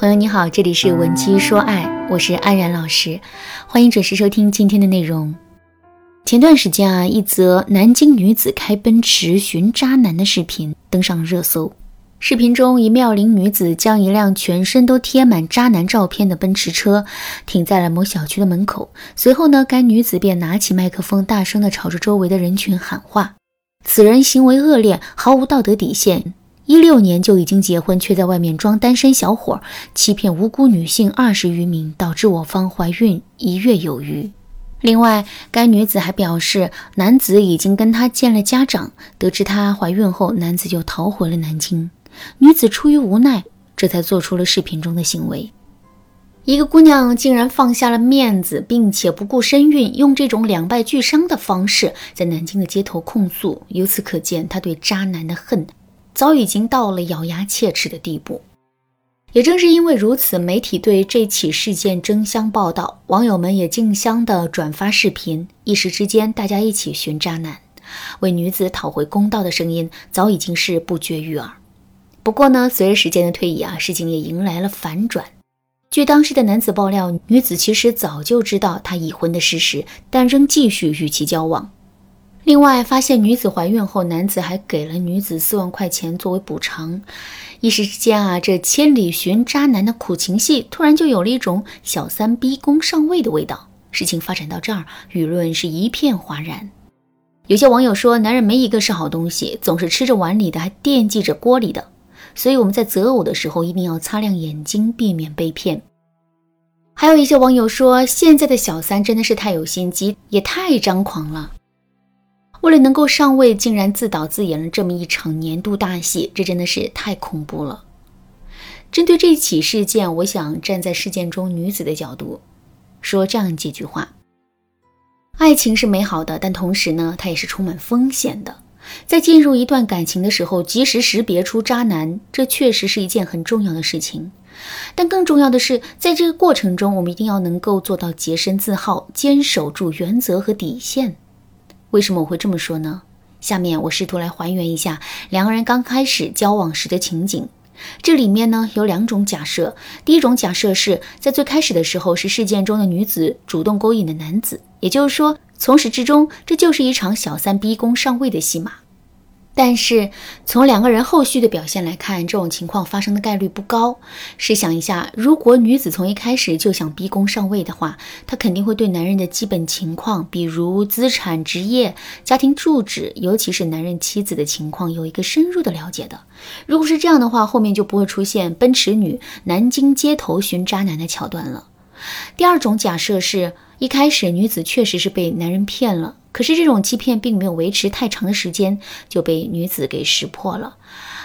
朋友你好，这里是文姬说爱，我是安然老师，欢迎准时收听今天的内容。前段时间啊，一则南京女子开奔驰寻渣男的视频登上热搜。视频中，一妙龄女子将一辆全身都贴满渣男照片的奔驰车停在了某小区的门口，随后呢，该女子便拿起麦克风，大声地朝着周围的人群喊话：“此人行为恶劣，毫无道德底线。”一六年就已经结婚，却在外面装单身小伙，欺骗无辜女性二十余名，导致我方怀孕一月有余。另外，该女子还表示，男子已经跟她见了家长，得知她怀孕后，男子就逃回了南京。女子出于无奈，这才做出了视频中的行为。一个姑娘竟然放下了面子，并且不顾身孕，用这种两败俱伤的方式在南京的街头控诉。由此可见，她对渣男的恨。早已经到了咬牙切齿的地步。也正是因为如此，媒体对这起事件争相报道，网友们也竞相的转发视频，一时之间，大家一起寻渣男，为女子讨回公道的声音早已经是不绝于耳。不过呢，随着时间的推移啊，事情也迎来了反转。据当时的男子爆料，女子其实早就知道他已婚的事实，但仍继续与其交往。另外，发现女子怀孕后，男子还给了女子四万块钱作为补偿。一时之间啊，这千里寻渣男的苦情戏，突然就有了一种小三逼宫上位的味道。事情发展到这儿，舆论是一片哗然。有些网友说，男人没一个是好东西，总是吃着碗里的，还惦记着锅里的。所以我们在择偶的时候，一定要擦亮眼睛，避免被骗。还有一些网友说，现在的小三真的是太有心机，也太张狂了。为了能够上位，竟然自导自演了这么一场年度大戏，这真的是太恐怖了。针对这起事件，我想站在事件中女子的角度，说这样几句话：爱情是美好的，但同时呢，它也是充满风险的。在进入一段感情的时候，及时识别出渣男，这确实是一件很重要的事情。但更重要的是，在这个过程中，我们一定要能够做到洁身自好，坚守住原则和底线。为什么我会这么说呢？下面我试图来还原一下两个人刚开始交往时的情景。这里面呢有两种假设。第一种假设是在最开始的时候是事件中的女子主动勾引的男子，也就是说从始至终这就是一场小三逼宫上位的戏码。但是从两个人后续的表现来看，这种情况发生的概率不高。试想一下，如果女子从一开始就想逼宫上位的话，她肯定会对男人的基本情况，比如资产、职业、家庭住址，尤其是男人妻子的情况，有一个深入的了解的。如果是这样的话，后面就不会出现奔驰女南京街头寻渣男的桥段了。第二种假设是一开始女子确实是被男人骗了。可是这种欺骗并没有维持太长的时间，就被女子给识破了。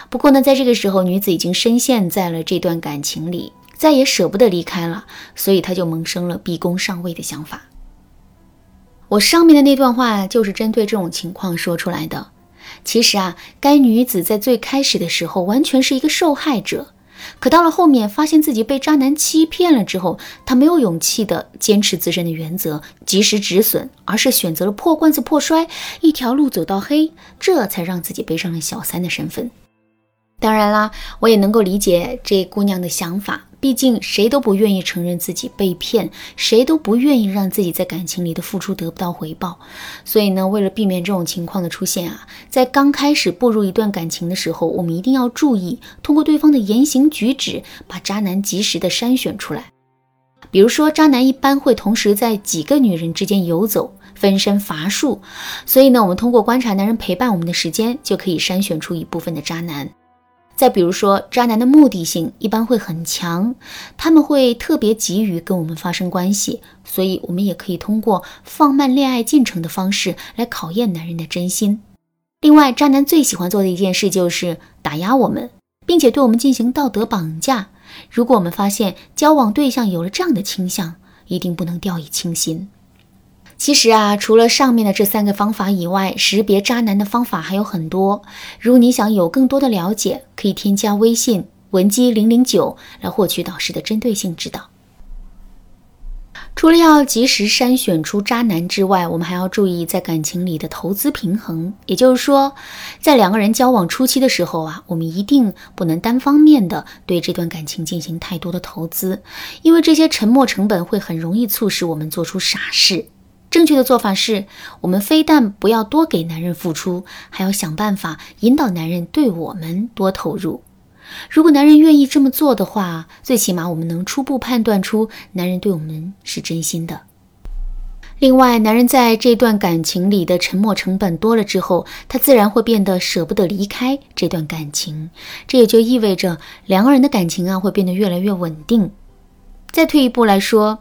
不过呢，在这个时候，女子已经深陷在了这段感情里，再也舍不得离开了，所以她就萌生了逼宫上位的想法。我上面的那段话就是针对这种情况说出来的。其实啊，该女子在最开始的时候完全是一个受害者。可到了后面，发现自己被渣男欺骗了之后，她没有勇气的坚持自身的原则，及时止损，而是选择了破罐子破摔，一条路走到黑，这才让自己背上了小三的身份。当然啦，我也能够理解这姑娘的想法。毕竟谁都不愿意承认自己被骗，谁都不愿意让自己在感情里的付出得不到回报。所以呢，为了避免这种情况的出现啊，在刚开始步入一段感情的时候，我们一定要注意，通过对方的言行举止，把渣男及时的筛选出来。比如说，渣男一般会同时在几个女人之间游走，分身乏术。所以呢，我们通过观察男人陪伴我们的时间，就可以筛选出一部分的渣男。再比如说，渣男的目的性一般会很强，他们会特别急于跟我们发生关系，所以我们也可以通过放慢恋爱进程的方式来考验男人的真心。另外，渣男最喜欢做的一件事就是打压我们，并且对我们进行道德绑架。如果我们发现交往对象有了这样的倾向，一定不能掉以轻心。其实啊，除了上面的这三个方法以外，识别渣男的方法还有很多。如果你想有更多的了解，可以添加微信文姬零零九来获取导师的针对性指导。除了要及时筛选出渣男之外，我们还要注意在感情里的投资平衡。也就是说，在两个人交往初期的时候啊，我们一定不能单方面的对这段感情进行太多的投资，因为这些沉没成本会很容易促使我们做出傻事。正确的做法是，我们非但不要多给男人付出，还要想办法引导男人对我们多投入。如果男人愿意这么做的话，最起码我们能初步判断出男人对我们是真心的。另外，男人在这段感情里的沉默成本多了之后，他自然会变得舍不得离开这段感情，这也就意味着两个人的感情啊会变得越来越稳定。再退一步来说，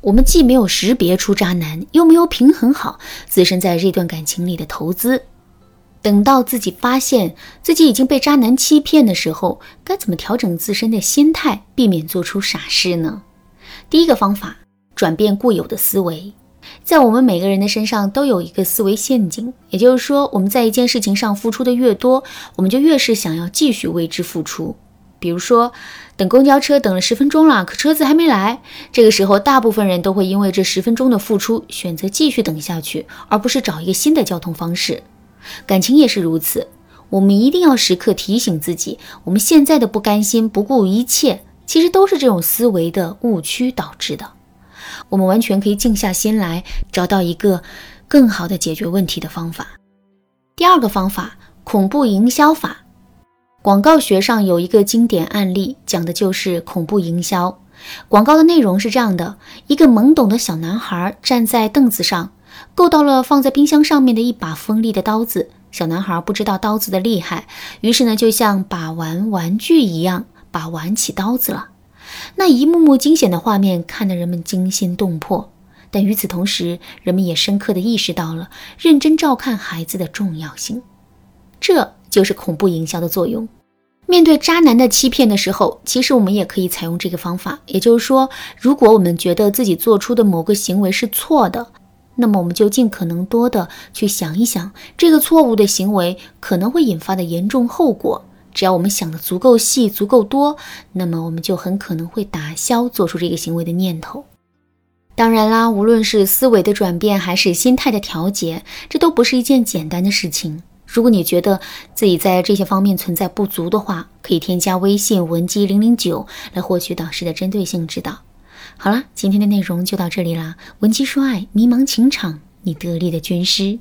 我们既没有识别出渣男，又没有平衡好自身在这段感情里的投资。等到自己发现自己已经被渣男欺骗的时候，该怎么调整自身的心态，避免做出傻事呢？第一个方法，转变固有的思维。在我们每个人的身上都有一个思维陷阱，也就是说，我们在一件事情上付出的越多，我们就越是想要继续为之付出。比如说，等公交车等了十分钟了，可车子还没来，这个时候，大部分人都会因为这十分钟的付出，选择继续等下去，而不是找一个新的交通方式。感情也是如此，我们一定要时刻提醒自己，我们现在的不甘心、不顾一切，其实都是这种思维的误区导致的。我们完全可以静下心来，找到一个更好的解决问题的方法。第二个方法，恐怖营销法。广告学上有一个经典案例，讲的就是恐怖营销。广告的内容是这样的：一个懵懂的小男孩站在凳子上。够到了放在冰箱上面的一把锋利的刀子，小男孩不知道刀子的厉害，于是呢，就像把玩玩具一样，把玩起刀子了。那一幕幕惊险的画面看得人们惊心动魄，但与此同时，人们也深刻地意识到了认真照看孩子的重要性。这就是恐怖营销的作用。面对渣男的欺骗的时候，其实我们也可以采用这个方法，也就是说，如果我们觉得自己做出的某个行为是错的。那么我们就尽可能多的去想一想，这个错误的行为可能会引发的严重后果。只要我们想的足够细、足够多，那么我们就很可能会打消做出这个行为的念头。当然啦，无论是思维的转变，还是心态的调节，这都不是一件简单的事情。如果你觉得自己在这些方面存在不足的话，可以添加微信文姬零零九来获取导师的针对性指导。好了，今天的内容就到这里啦。文姬说爱，迷茫情场，你得力的军师。